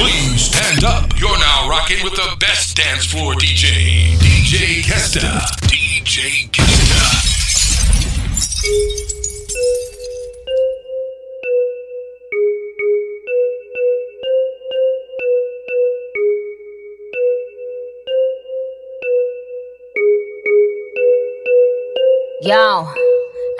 Please stand up. You're now rocking with the best dance floor DJ, DJ Kesta. DJ Kesta. Yo,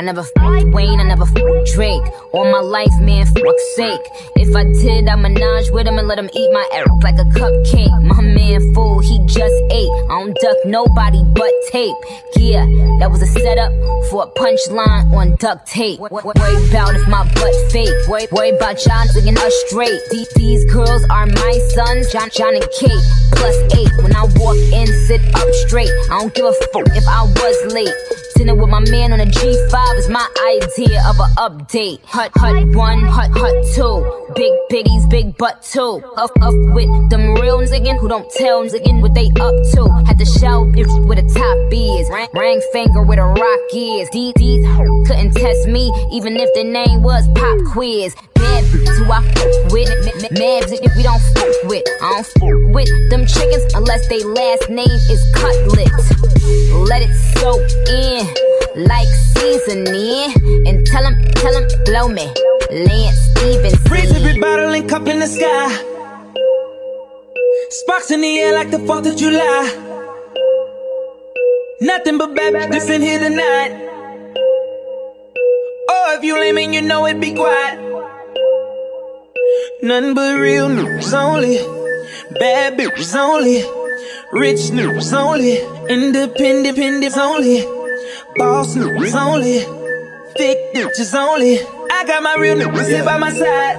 I never fucked Wayne, I never fucked Drake. All my life, man, fuck's sake. If I did, I menage with him and let him eat my air like a cupcake. My man, fool, he just ate. I don't duck nobody but tape. Yeah, that was a setup for a punchline on duct tape. Worry about if my butt fake. Worry, worry about y'all looking us straight. These girls are my sons, John, John and Kate. Plus eight. When I walk in, sit up straight. I don't give a fuck if I was late. Dinner with my man on a G5 is my idea of an update. Hut, hut one, hut, hut two. Big biggies, big butt two. Up, up with them real niggas who don't tell niggas what they up to. Had to show bitch with a top is. Ring, ring finger with a rock is. These, these couldn't test me, even if the name was Pop Quiz. Mad who I fuck with. Mad bitches we don't fuck with. I don't fuck with them chickens unless they last name is Cutlet. Let it soak in like seasoning. And tell him, tell him, blow me. Lance Stevens. Freeze every bottle and cup in the sky. Sparks in the air like the 4th of July. Nothing but bad bitches in here tonight. Oh, if you lame and you know it, be quiet. Nothing but real news only. Bad bitches only. Rich news only. Independent only. Boss news only. Thick bitches only. I got my real niggas here by my side.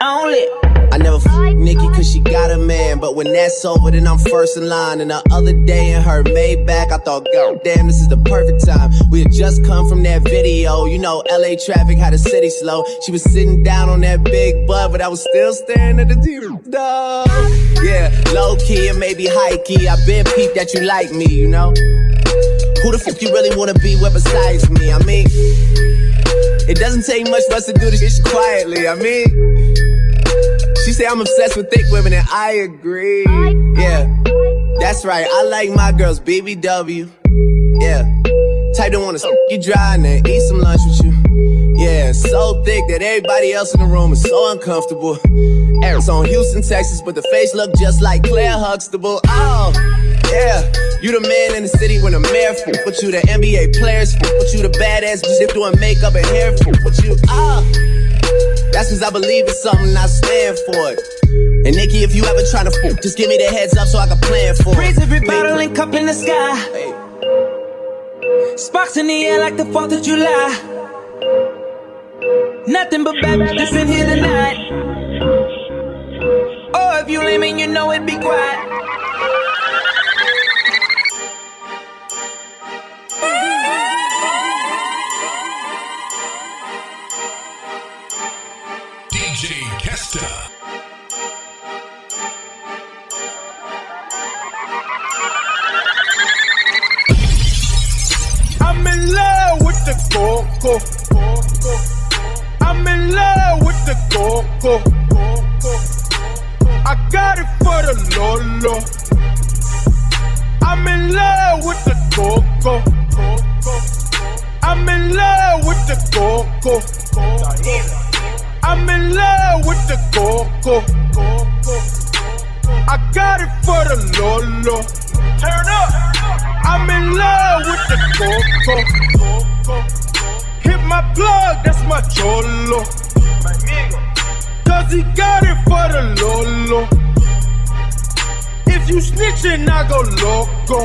Only. I never f Nikki cause she got a man, but when that's over, then I'm first in line. And the other day in her Maybach, I thought, God damn, this is the perfect time. We had just come from that video, you know, LA traffic had the city slow. She was sitting down on that big butt, but I was still staring at the TV. Dog. Yeah, low key and maybe high key. I been peeped that you like me, you know. Who the fuck you really wanna be with besides me? I mean, it doesn't take much for us to do this shit quietly. I mean. She say I'm obsessed with thick women, and I agree. Yeah, that's right. I like my girls BBW. Yeah, type don't wanna suck you dry and then eat some lunch with you. Yeah, so thick that everybody else in the room is so uncomfortable. Eric's on Houston, Texas, but the face look just like Claire Huxtable. Oh, yeah. You the man in the city when the mayor fool. But you the NBA players fool. But you the badass just doing makeup and hair fool. But you, ah. That's cause I believe in something, I stand for it. And Nikki, if you ever try to fool, just give me the heads up so I can plan for it. every bottle and cup in the sky. Sparks in the air like the 4th of July. Nothing but bad bitches in here tonight. Oh, if you lame and you know it, be quiet. DJ I'm in love with the coco. I'm in love with the coco. I got it for the Lolo. I'm in love with the coco. I'm in love with the coco. I'm in love with the coco. I got it for the Lolo. Turn up. I'm in love with the coco. Hit my plug, that's my cholo. My amigo. Cause he got it for the Lolo. If you snitching, I go loco.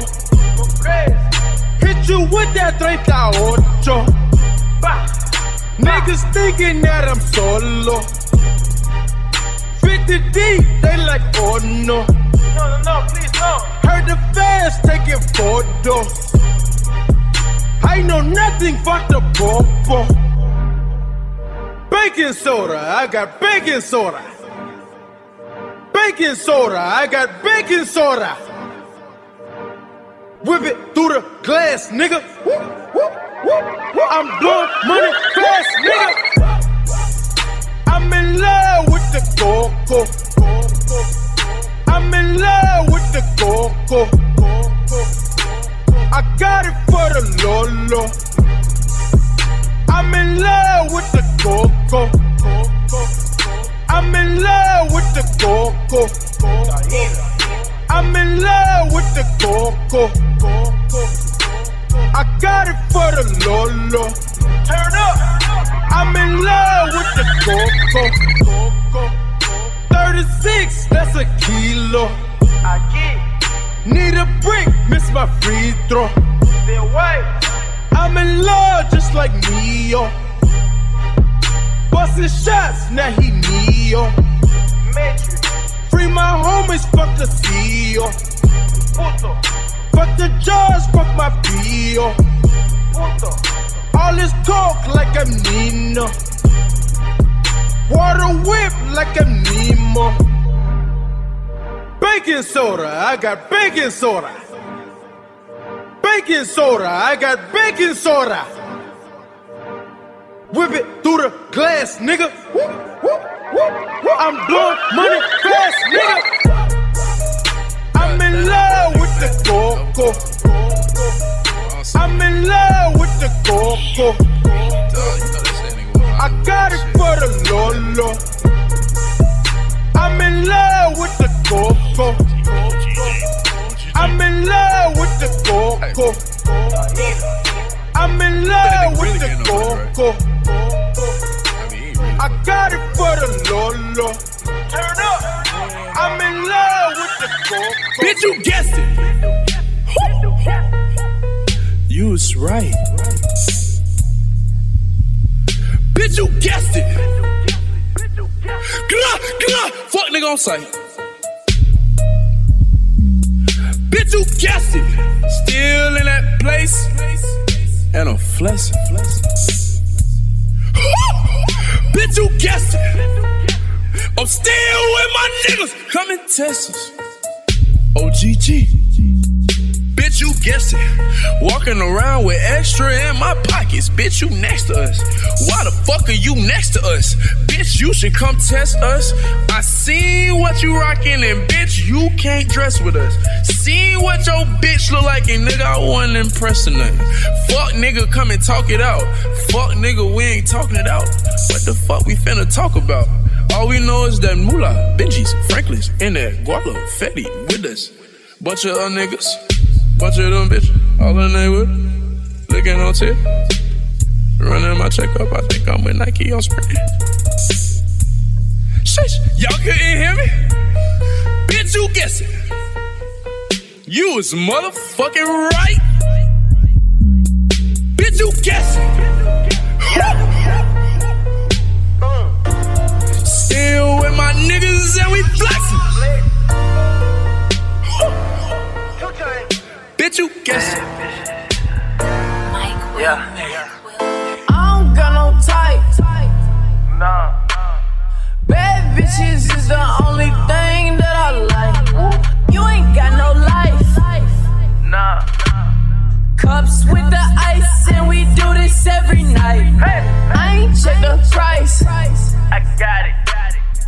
Hit you with that 38. Niggas thinking that I'm solo. 50 deep, they like, oh no. No, no, no, please, no. Heard the fans taking photos. I know nothing but the popo. Baking soda, I got baking soda. Baking soda, I got baking soda. Whip it through the glass, nigga. Woo, woo. I'm blowing money fast, nigga. I'm in love with the coco. I'm in love with the coco. I got it for the lolo. I'm in love with the coco. I'm in love with the coco. I'm in love with the coco. I got it for the Lolo. Turn up. I'm in love with the coco. 36, that's a kilo. I get. Need a break, miss my free throw. Wait. I'm in love just like Neo. Busting shots, now he Neo. Free my homies, fuck the CEO. Fuck the judge, fuck my PO. All this talk like I'm Nino. Water whip like I'm Nemo. Baking soda, I got baking soda. Baking soda, I got baking soda. Whip it through the glass, nigga. I'm blowing money fast, nigga. The coco. I'm in love with the coco. I got it for the Lolo. I'm in love with the coco. I'm in love with the coco. I'm in love with the coco. I got it for the Lolo. Turn up. I'm in Bitch, you guessed it. You was right. Bitch, you guessed it. Gah, gah, fuck nigga on sight. Bitch, you guessed it. Still in that place. And a flex. Bitch, you guessed it. I'm still with my niggas. Come and test us. OGG. Bitch, you guessed it. Walking around with extra in my pockets. Bitch, you next to us. Why the fuck are you next to us? Bitch, you should come test us. I seen what you rocking, and bitch, you can't dress with us. Seen what your bitch look like, and nigga, I wasn't impressing nothing. Fuck nigga, come and talk it out. Fuck nigga, we ain't talking it out. What the fuck we finna talk about? All we know is that Moolah, Benji's, Franklin's, and that Guala, Fetty with us. Bunch of niggas, bunch of them bitches, all in they with. Looking on tip, running my checkup. I think I'm with Nike on spring. Shush, y'all couldn't hear me? Bitch, you guess it. You was motherfucking right. Bitch, you guess Still with my niggas and we flexing. Bitch, you guess it. I don't got no type. Nah. Bad bitches is the only thing that I like. You ain't got no life. Nah. Cups with the ice, and we do this every night. I ain't check the price. I got it.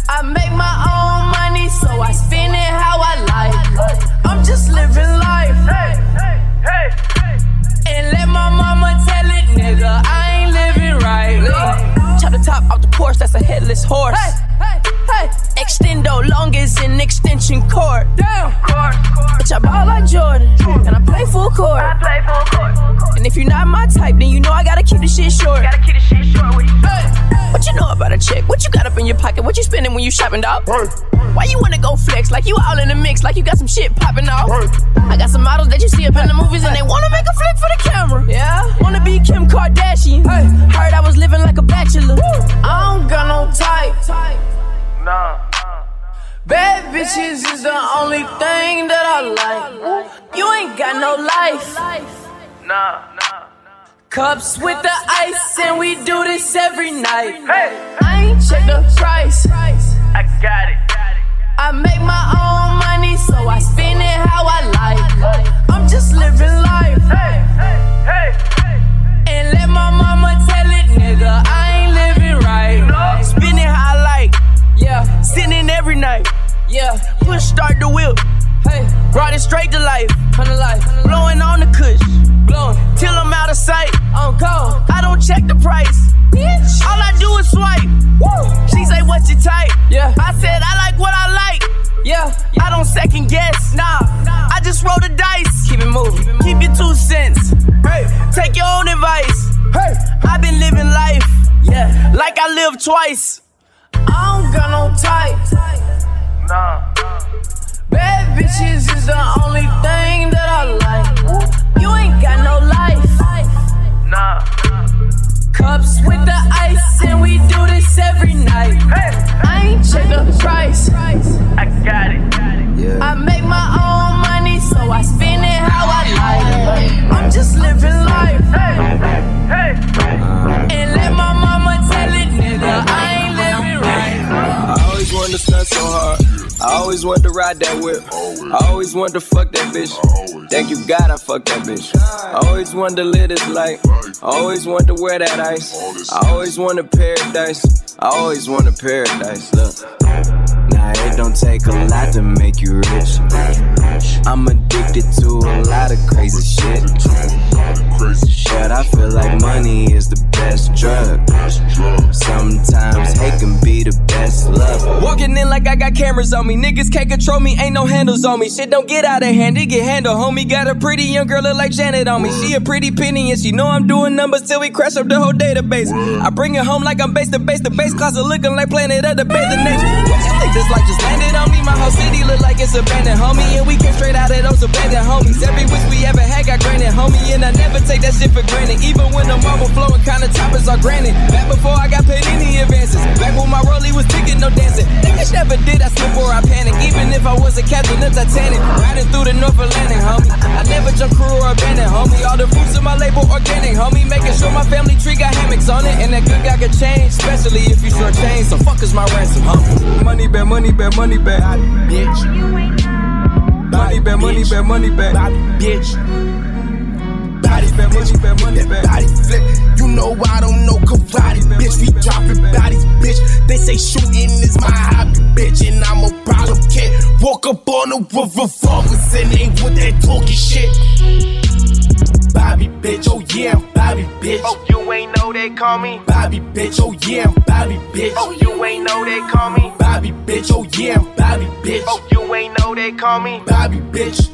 I make my own money, so I spend it how I like. I'm just living life. And let my mama tell it, nigga, I ain't living right. Chop the top off the Porsche, that's a headless horse. Extendo long as an extension cord. Damn. Bitch, I ball like Jordan, and I play full court. And if you're not my type, then you know I gotta keep the shit short. What you know about a chick? What you got up in your pocket? What you spending when you shopping, dog? Why you wanna go flex like you all in the mix, like you got some shit popping off? I got some models that you see up in the movies and they wanna make a flick for the camera. Yeah, wanna be Kim Kardashian. Heard I was living like a bachelor. I don't got no type. Bad bitches is the only thing that I like. You ain't got no life. Cups with the ice, and we do this every night. Hey. I ain't check the price. I got it. I make my own money, so I spend it how I like. I'm just living life. And let my mama tell it, nigga, I every night. Yeah, push start the wheel. Hey, brought it straight to life. Come to life. Blowing on the kush. Blowing. Till I'm out of sight. On go. I don't check the price. Bitch. All I do is swipe. Woo. She say, What's your type? Yeah. I said, I like what I like. Yeah. I don't second guess. Nah. I just roll the dice. Keep it moving. Keep your two cents. Hey. Take your own advice. Hey. I've been living life. Yeah. Like I live twice. I don't got no type. Nah. Bad bitches is the only thing that I like. You ain't got no life. Nah. Cups with the ice, and we do this every night. I ain't check the price. Ride that whip. I always wanted to fuck that bitch. Thank you God I fuck that bitch. I always wanted to live this life. I always wanted to wear that ice. I always wanted paradise. I always wanted paradise. Look. Now it don't take a lot to make you rich. I'm addicted to a lot of crazy shit. But I feel like money is the best drug. Sometimes hate can be the best love. Walking in like I got cameras on me. Niggas can't control me, ain't no handles on me. Shit don't get out of hand, it get handled. Homie got a pretty young girl look like Janet on me. She a pretty penny and she know I'm doing numbers till we crash up the whole database. I bring it home like I'm base to base. The base closet looking like planet of the bathing apes. What you think this life just landed on me? My whole city look like it's abandoned, homie. And we came straight out of those abandoned homies. Every wish we ever had got granted, homie. And I never take that shit for granted. Even when the marble flowing, kinda toppers are granted. Back before I got paid any advances. Back when my rollie was ticking, no dancing. Niggas never did, I slip or I panic. Even if I was a captain of Titanic. Riding through the North Atlantic, homie. I never jump crew or abandoned, homie. All the fruits of my label organic, homie. Making sure my family tree got hammocks on it. And that good guy could change, especially if you short change. So fuck is my ransom, homie. Money back, money back, money back. Bitch. Money back, money back, money back. Bitch body, back, money back, money back. Body flip, you know I don't know karate, bitch. We dropping bodies, bitch. They say shooting is my hobby, bitch, and I'm a problem kid. Walk up on a revolvers and ain't with that talking shit. Bobby, bitch, oh yeah, I'm Bobby, bitch. Oh, you ain't know they call me Bobby, bitch, oh yeah, I'm Bobby, bitch. Oh, you ain't know they call me Bobby, bitch, oh yeah, I'm Bobby, bitch. Oh, you ain't know they call me Bobby, bitch.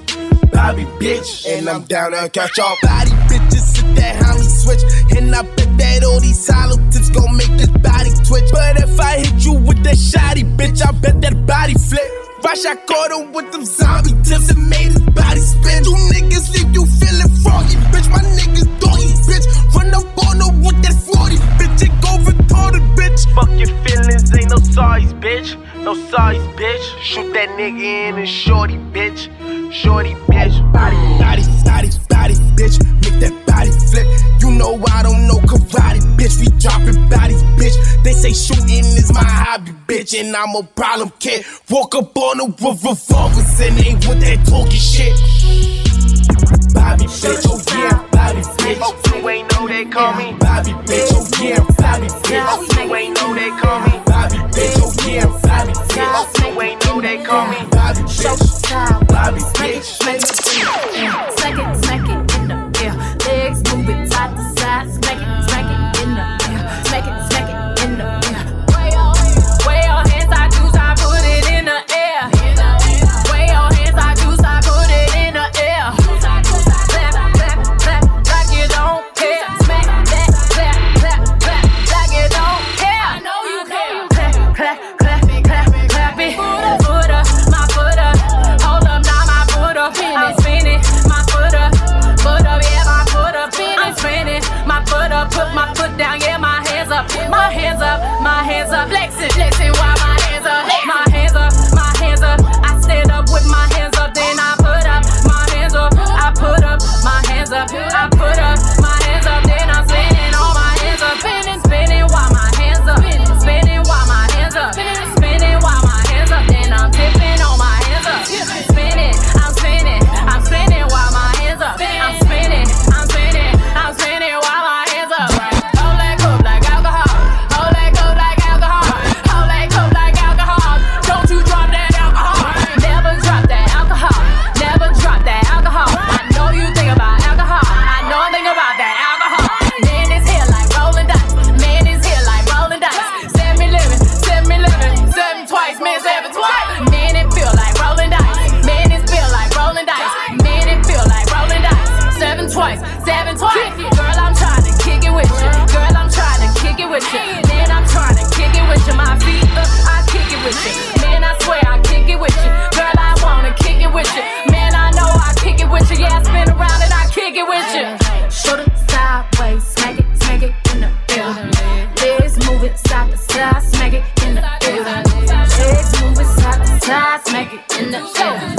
Bobby, bitch. And I'm down to catch all body bitches. Sit that homie switch. And I bet that all these hollow tips gon' make this body twitch. But if I hit you with that shotty, bitch, I bet that body flip. Rush, I caught him with them zombie tips and made his body spin. You niggas leave you feeling froggy, bitch. My niggas doggy, bitch. Run up on her with that 40, bitch. It go retarded, bitch. Fuck your feelings, ain't no size, bitch. No size, bitch. Shoot that nigga in and shorty, bitch. Shorty, bitch. Body, body, body, body, bitch. Make that body flip. You know I don't know karate, bitch. We dropping bodies, bitch. They say shooting is my hobby, bitch. And I'm a problem kid. Walk up on the a revolvers and ain't with that talking shit. Bobby, bitch, oh yeah, Bobby, bitch. Oh, you ain't know they call me Bobby, bitch, oh yeah, Bobby, bitch. Oh, you ain't know they call me Bobby, bitch, oh yeah, Bobby, bitch. Oh, you ain't know they call me Bobby, bitch. Bobby, bitch. Seven twice. Girl, I'm trying to kick it with you. Girl, I'm trying to kick it with you. Man, I'm trying to kick it with you. My feet up, I kick it with you. Man, I swear I kick it with you. Girl, I wanna kick it with you. Man, I know I kick it with you. Yeah, I spin around and I kick it with you. Shoulder sideways, smack it, smack it in the air. Legs moving side to side, smack it in the air. Legs moving side to side, smack it in the air.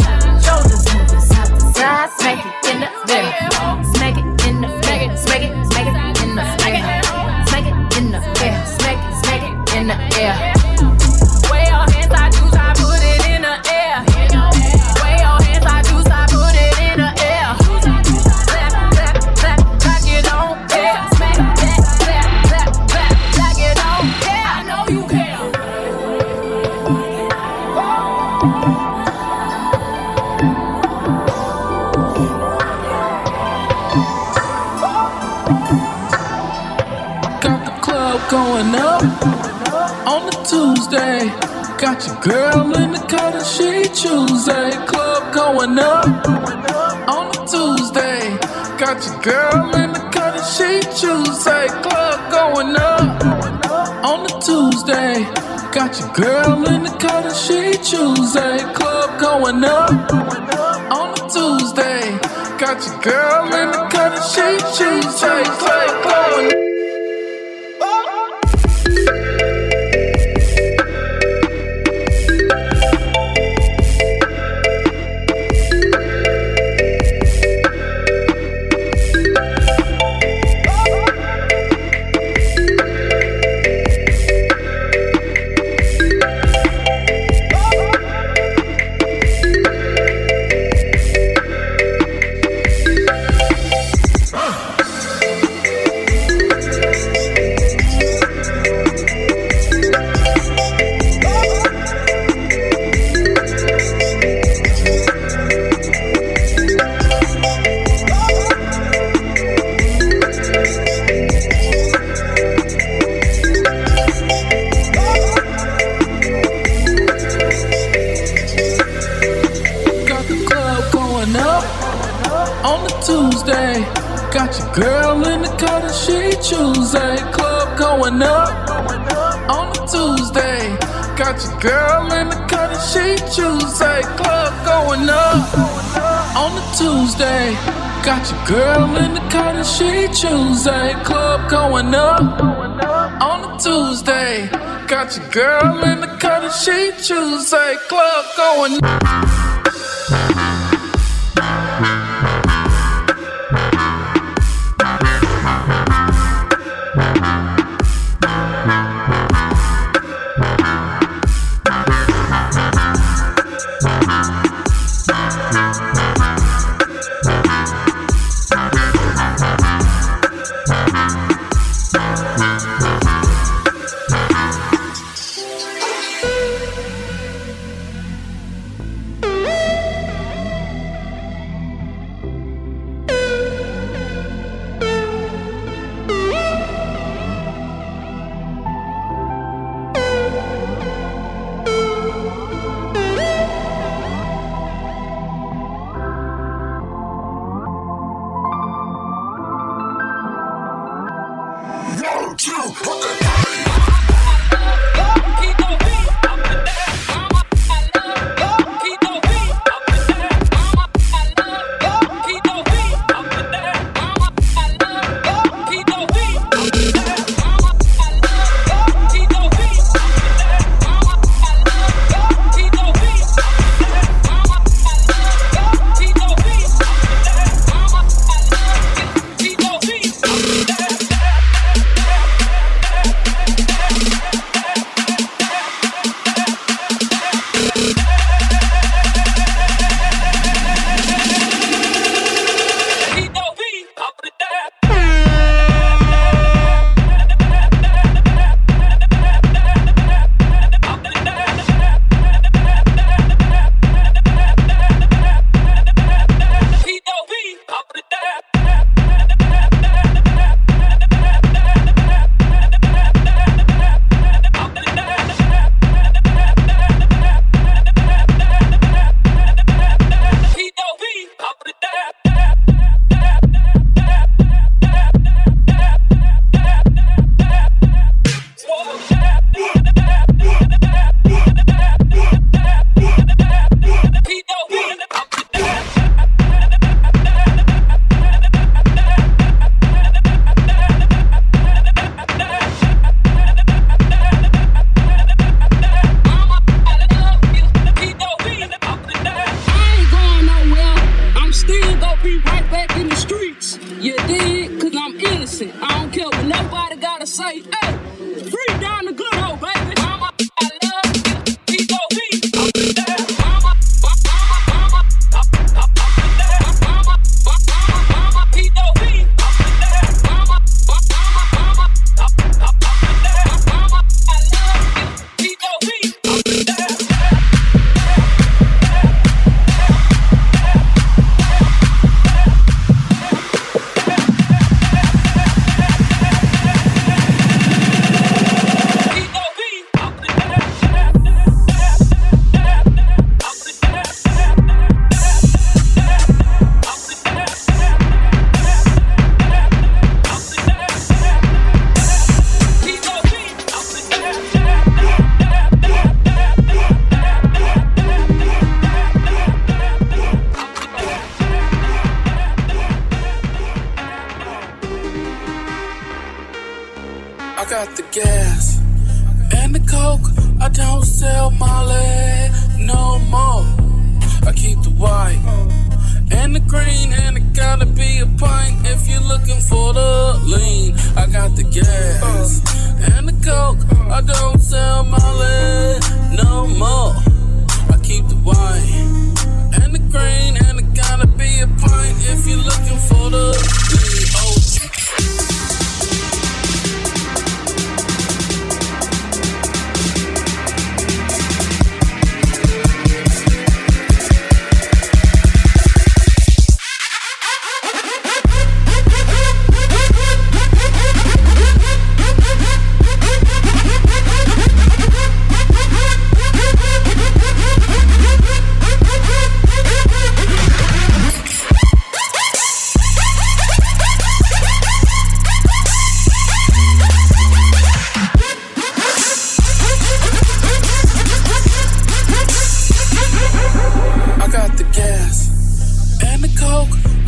Club going up on the Tuesday. Got your girl in the cut and she Tuesday. Club going up on the Tuesday. Got your girl in the cut and she Tuesday. Club going up on the Tuesday. Got your girl in the cut and she Tuesday. Club going girl in the cut and she Tuesday. Club going up on a Tuesday. Got your girl in the cut and she Tuesday. Club going up.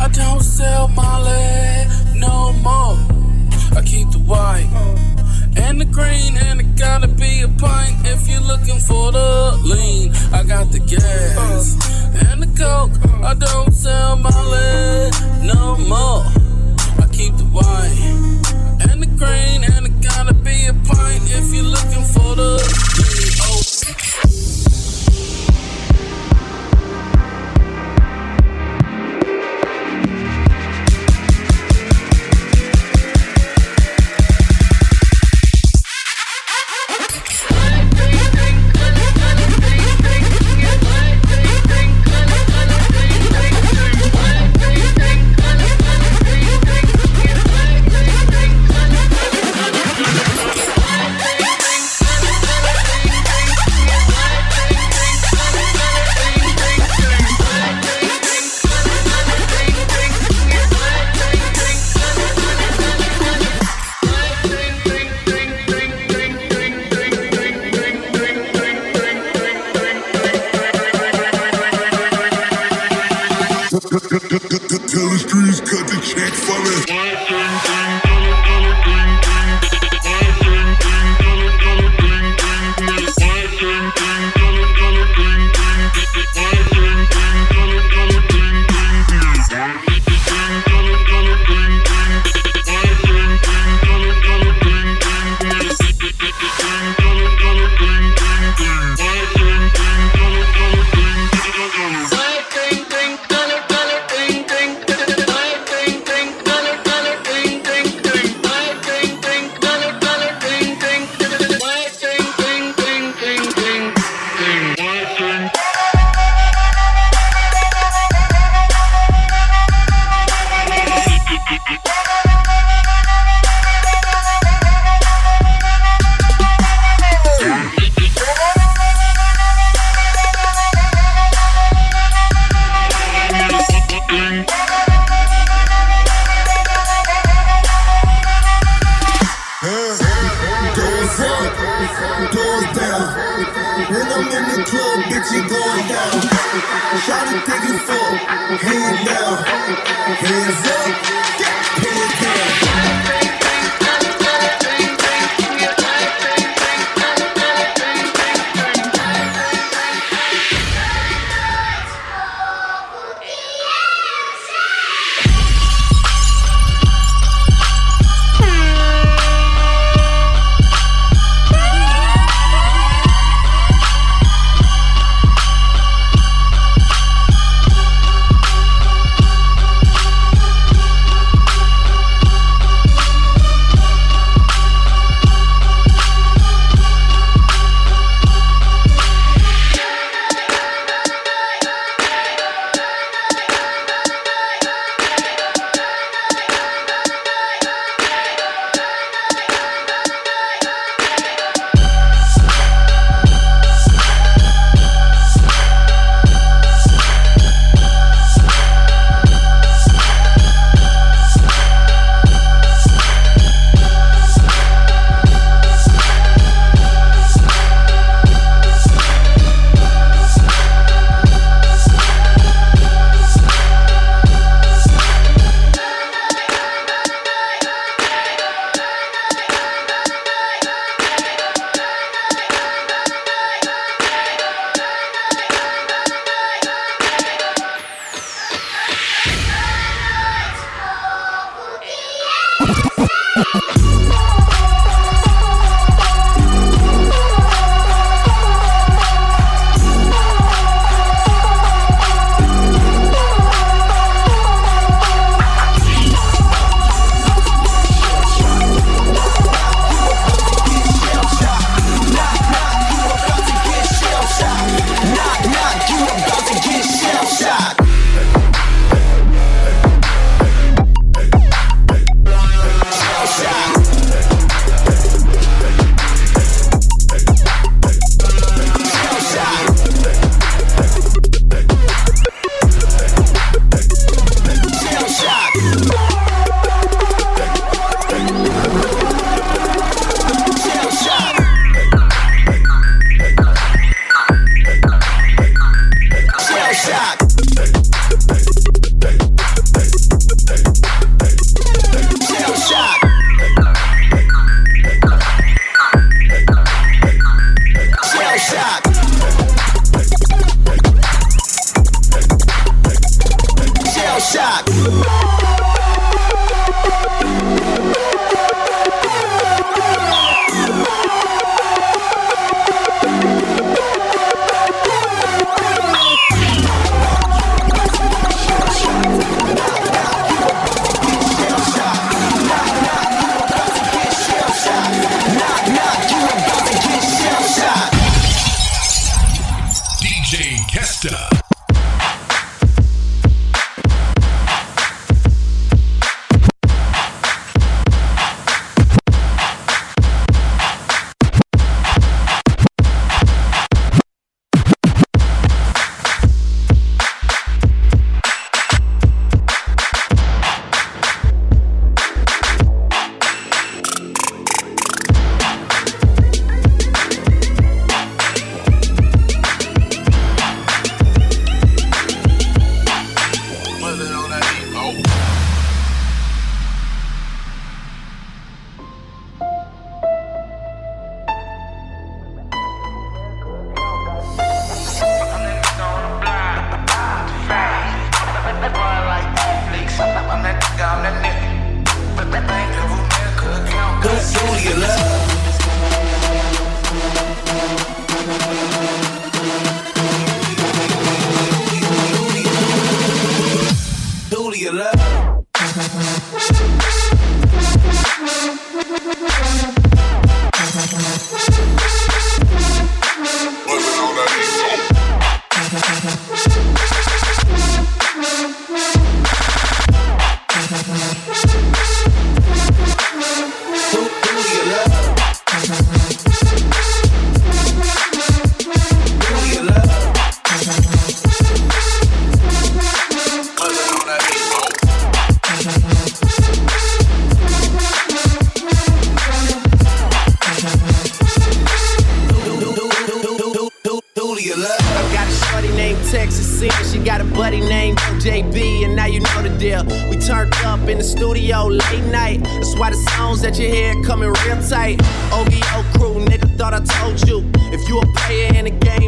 I don't sell Molly no more. I keep the white and the green, and it gotta be a pint if you're looking for the lean. I got the gas and the coke. I don't sell Molly no more. I keep the white and the green, and it gotta be a pint if you're looking for the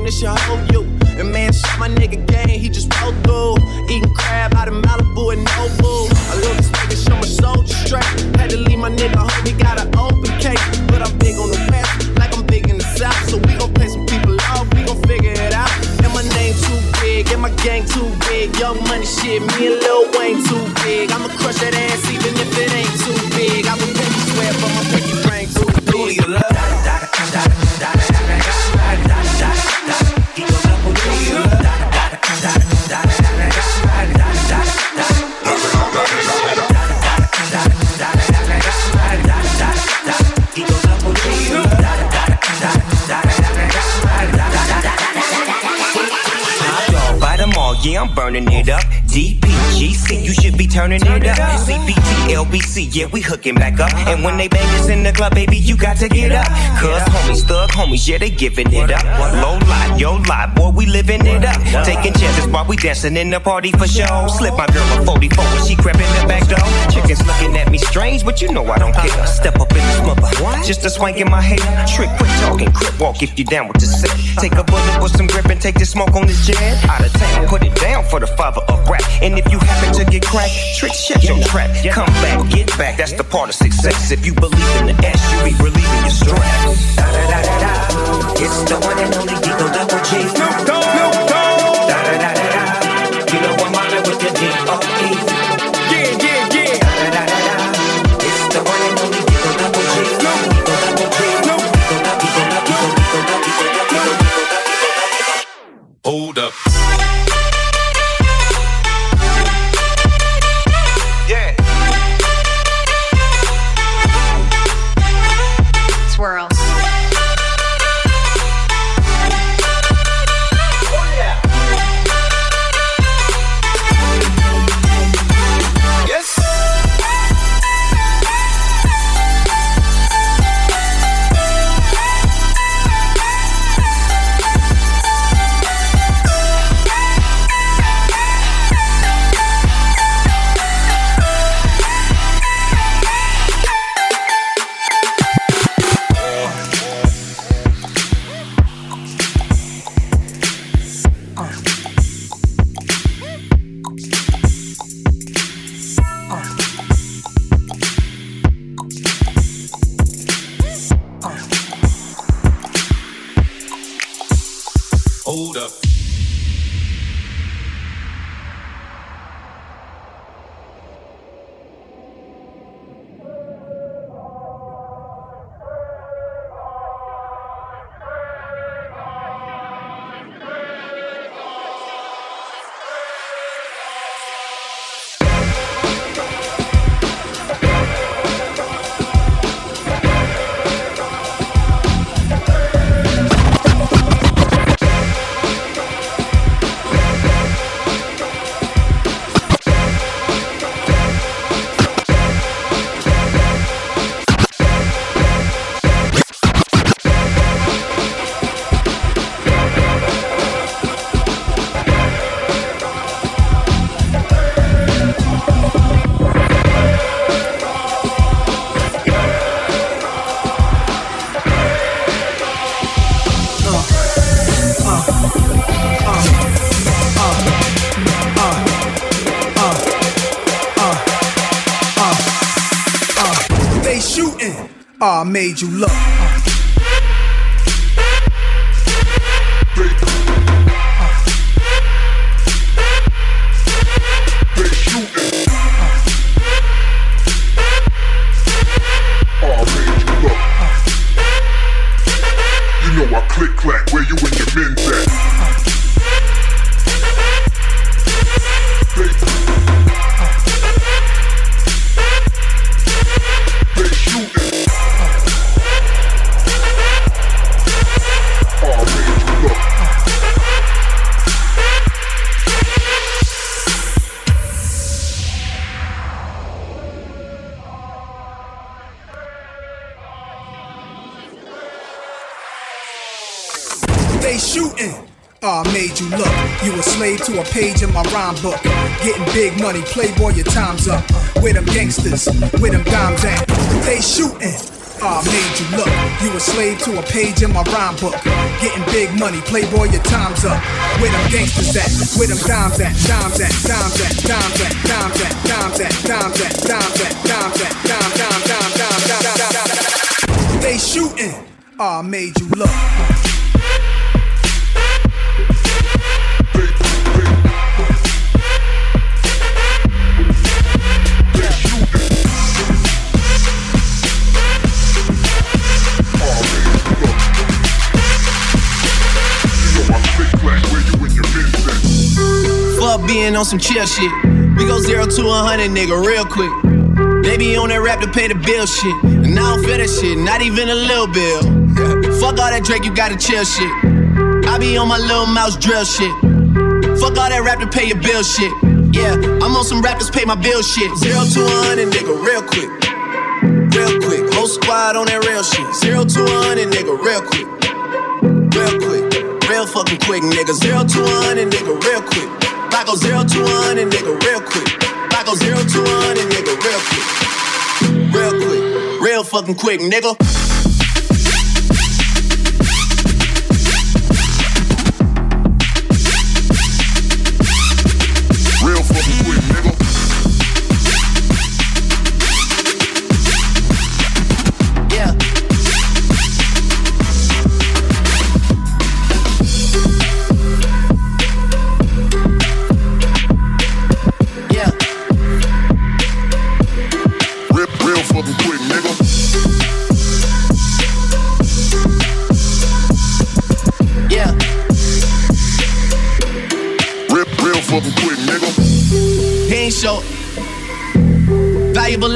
this your whole you. And man, shot my nigga game, he just broke through. Eating crab out of Malibu and Nobu. I love this nigga, show my soul straight. Had to leave my nigga home, he got an open case. But I'm big on the west, like I'm big in the south. So we gon' play some people off, we gon' figure it out. And my name too big, and my gang too big. Young money shit, me and Lil Wayne too big. I'ma crush that yeah, we hooking back up. And when they bang us in the club, baby, you got to get up. Cause homies, thug homies, yeah, they giving it up. Low life, yo life, boy, we living it up. Taking chances while we dancing in the party for show. Slip my girl a 44 when she crept in the back door. Chickens looking at me strange, but you know I don't care. Step up in this mother, just a swank in my head. Trick, quit talking, crip walk if you down with the set. Take a bullet with some grip and take the smoke on this jet. Out of town, put it down for the father of rap. And if you happen to get cracked, trick, shut your trap. Come back, get back, that's the part of success. If you believe in the S, you be relieving your stress. Da da da da da. It's the one and only D-O Double G. Snoop Dogg. I made you love. They shooting. Ah, made you look. You a slave to a page in my rhyme book. Getting big money, playboy, your time's up. Where them gangsters, where them dimes at? They shooting. Ah, made you look. You a slave to a page in my rhyme book. Getting big money, playboy, your time's up. Where them gangsters at? Where them dimes at? Dimes at? Dimes at? Dimes at? Dimes at? Dimes at? Dimes at? Dimes at? Dimes at? Dimes, dimes, dimes, dimes, dimes, dimes, dimes. They shooting. Ah, made you look. Being on some chill shit. We go zero to a hundred, nigga, real quick. They be on that rap to pay the bill shit. And I don't feel that shit, not even a little bill. Fuck all that Drake, you gotta chill shit. I be on my little mouse drill shit. Fuck all that rap to pay your bill shit. Yeah, I'm on some rappers pay my bill shit. Zero to a hundred, nigga, real quick. Real quick. Whole squad on that real shit. Zero to a hundred, nigga, real quick. Real quick. Real fucking quick, nigga. Zero to a hundred, nigga, real quick. I go zero to a hundred, nigga, real quick. I go zero to a hundred, nigga, real quick. Real quick. Real fucking quick, nigga.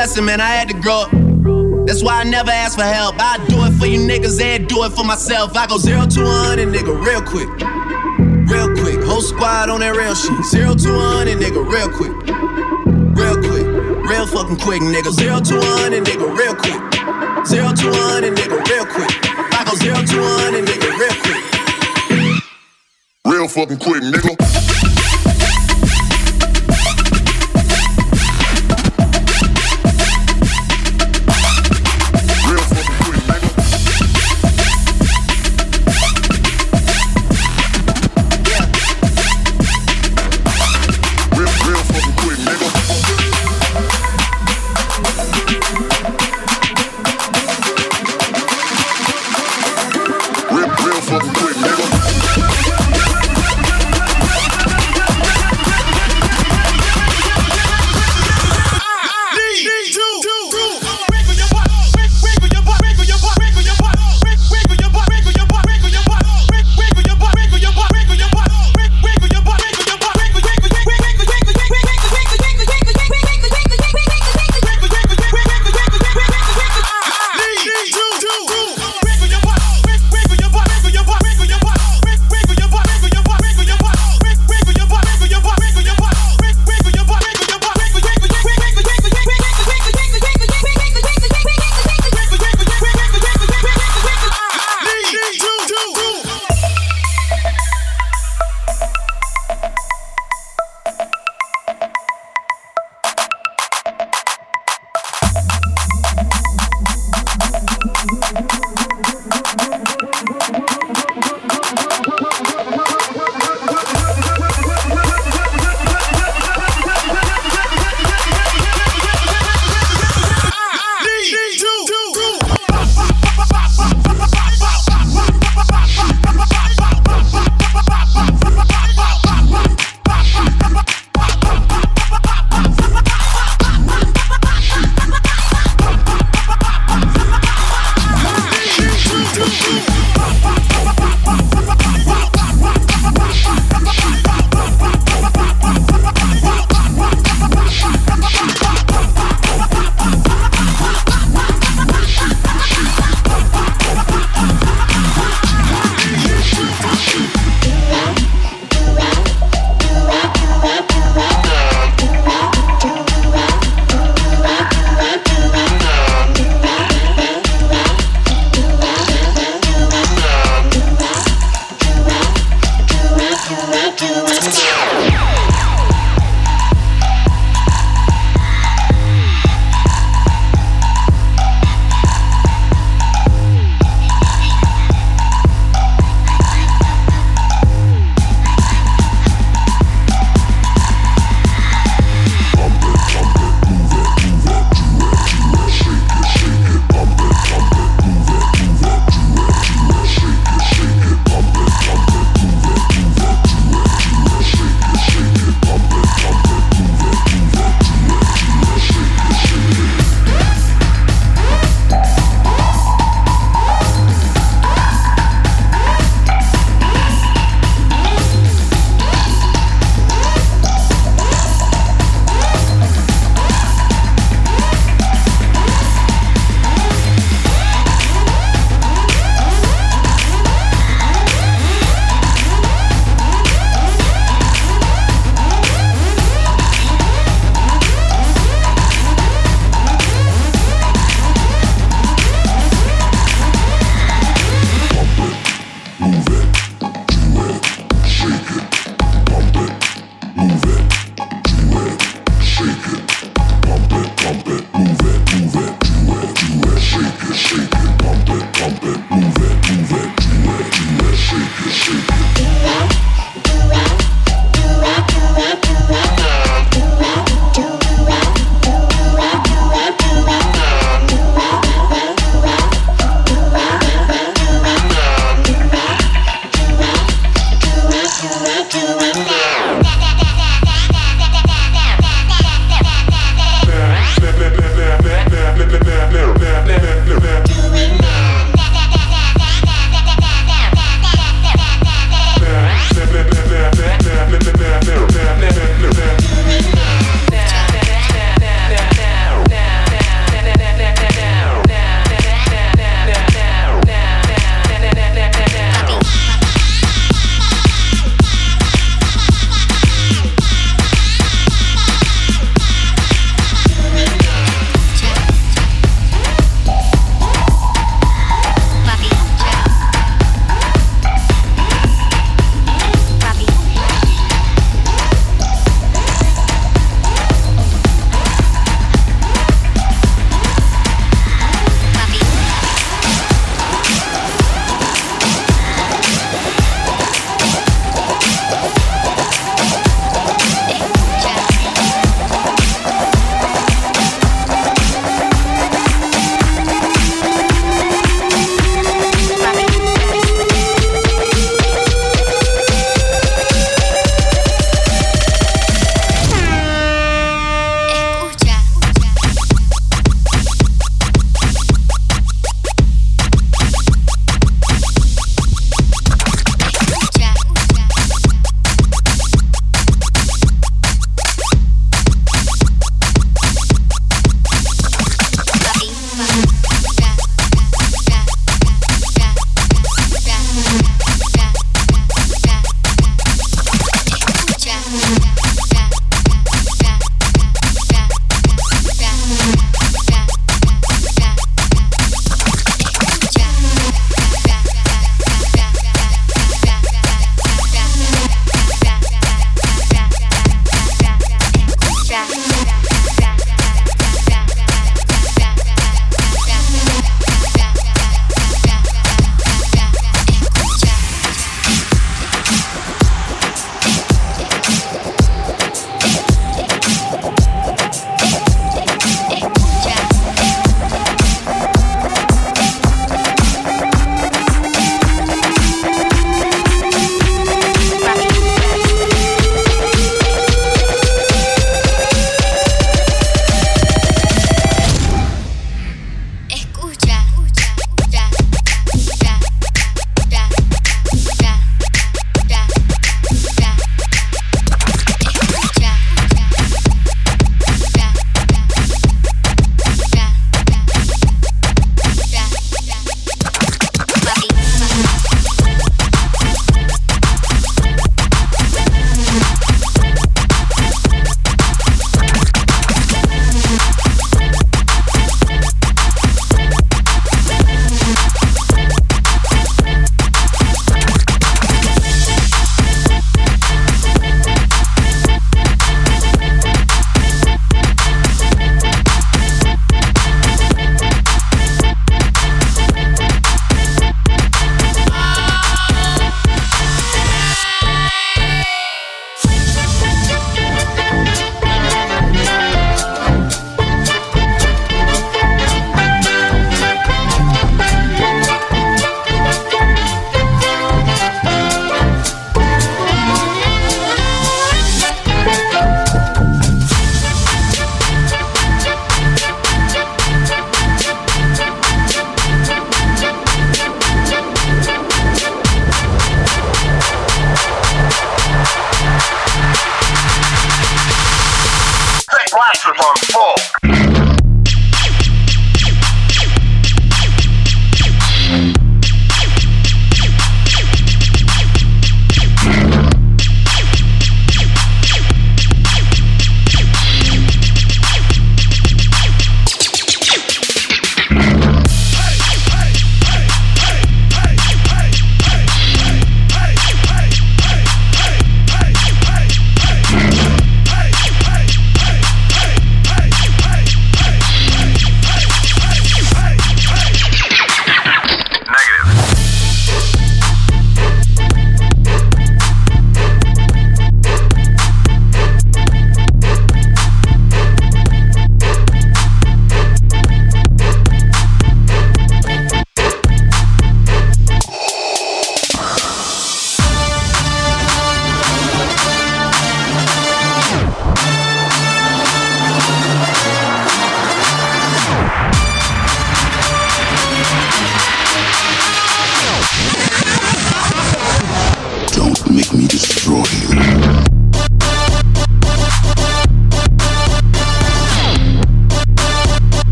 Lesson, man. I had to grow up. That's why I never ask for help. I do it for you niggas and do it for myself. I go zero to a hundred, nigga, real quick. Real quick. Whole squad on that real shit. Zero to a hundred, nigga, real quick. Real quick. Real fucking quick, nigga. Zero to a hundred, nigga, real quick. Zero to a hundred, nigga, real quick. I go zero to a hundred, nigga, real quick. Real fucking quick, nigga.